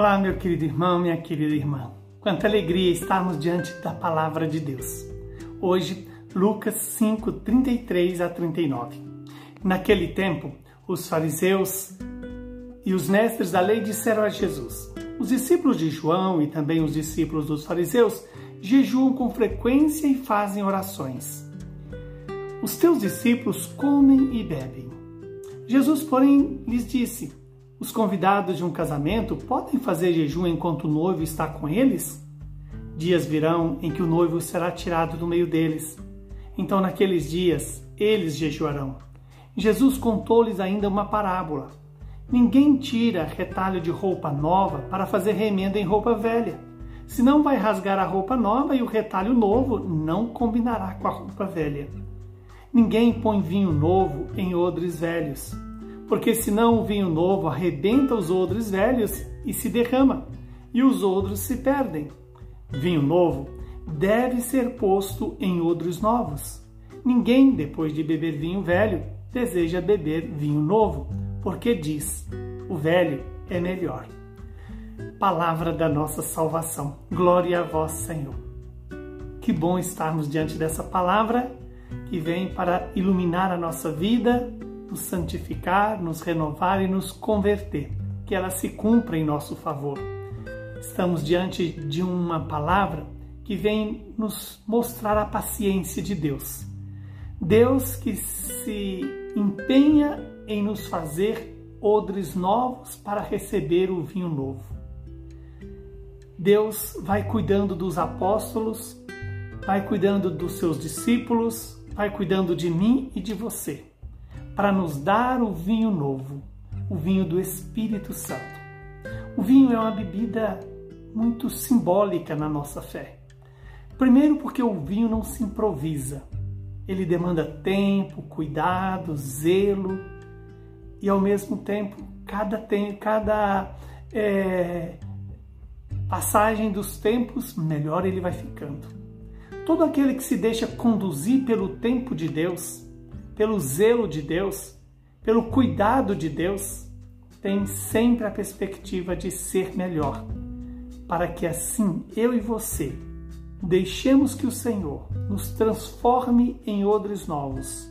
Olá, meu querido irmão, minha querida irmã. Quanta alegria estarmos diante da palavra de Deus. Hoje, Lucas 5, 33 a 39. Naquele tempo, os fariseus e os mestres da lei disseram a Jesus: Os discípulos de João e também os discípulos dos fariseus jejuam com frequência e fazem orações. Os teus discípulos comem e bebem. Jesus, porém, lhes disse: os convidados de um casamento podem fazer jejum enquanto o noivo está com eles? Dias virão em que o noivo será tirado do meio deles. Então, naqueles dias, eles jejuarão. Jesus contou-lhes ainda uma parábola. Ninguém tira retalho de roupa nova para fazer remenda em roupa velha. Senão vai rasgar a roupa nova e o retalho novo não combinará com a roupa velha. Ninguém põe vinho novo em odres velhos porque senão o vinho novo arrebenta os odres velhos e se derrama, e os odres se perdem. Vinho novo deve ser posto em odres novos. Ninguém, depois de beber vinho velho, deseja beber vinho novo, porque diz: o velho é melhor. Palavra da nossa salvação. Glória a vós, Senhor. Que bom estarmos diante dessa palavra que vem para iluminar a nossa vida nos santificar, nos renovar e nos converter, que ela se cumpra em nosso favor. Estamos diante de uma palavra que vem nos mostrar a paciência de Deus. Deus que se empenha em nos fazer odres novos para receber o vinho novo. Deus vai cuidando dos apóstolos, vai cuidando dos seus discípulos, vai cuidando de mim e de você para nos dar o vinho novo, o vinho do Espírito Santo. O vinho é uma bebida muito simbólica na nossa fé. Primeiro, porque o vinho não se improvisa. Ele demanda tempo, cuidado, zelo e, ao mesmo tempo, cada, tem, cada é, passagem dos tempos, melhor ele vai ficando. Todo aquele que se deixa conduzir pelo tempo de Deus pelo zelo de Deus, pelo cuidado de Deus, tem sempre a perspectiva de ser melhor, para que assim eu e você deixemos que o Senhor nos transforme em odres novos.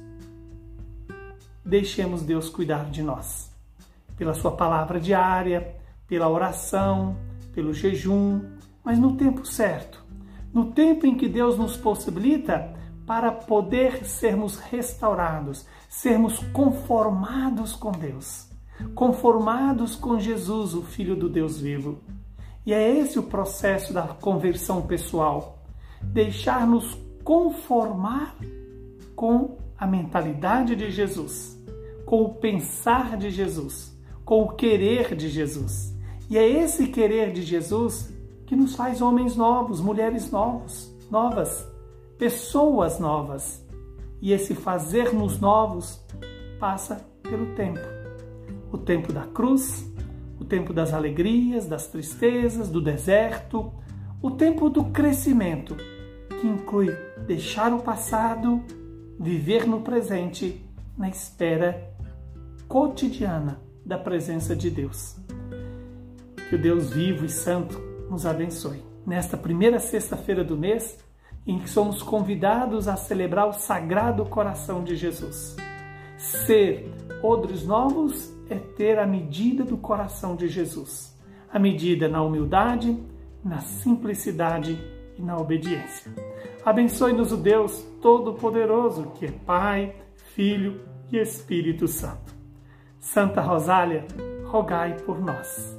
Deixemos Deus cuidar de nós, pela Sua palavra diária, pela oração, pelo jejum, mas no tempo certo, no tempo em que Deus nos possibilita para poder sermos restaurados, sermos conformados com Deus, conformados com Jesus, o Filho do Deus vivo. E é esse o processo da conversão pessoal, deixar-nos conformar com a mentalidade de Jesus, com o pensar de Jesus, com o querer de Jesus. E é esse querer de Jesus que nos faz homens novos, mulheres novos, novas pessoas novas. E esse fazer-nos novos passa pelo tempo. O tempo da cruz, o tempo das alegrias, das tristezas, do deserto, o tempo do crescimento, que inclui deixar o passado, viver no presente, na espera cotidiana da presença de Deus. Que o Deus vivo e santo nos abençoe. Nesta primeira sexta-feira do mês, em que somos convidados a celebrar o Sagrado Coração de Jesus. Ser odres novos é ter a medida do coração de Jesus, a medida na humildade, na simplicidade e na obediência. Abençoe-nos o Deus Todo-Poderoso, que é Pai, Filho e Espírito Santo. Santa Rosália, rogai por nós.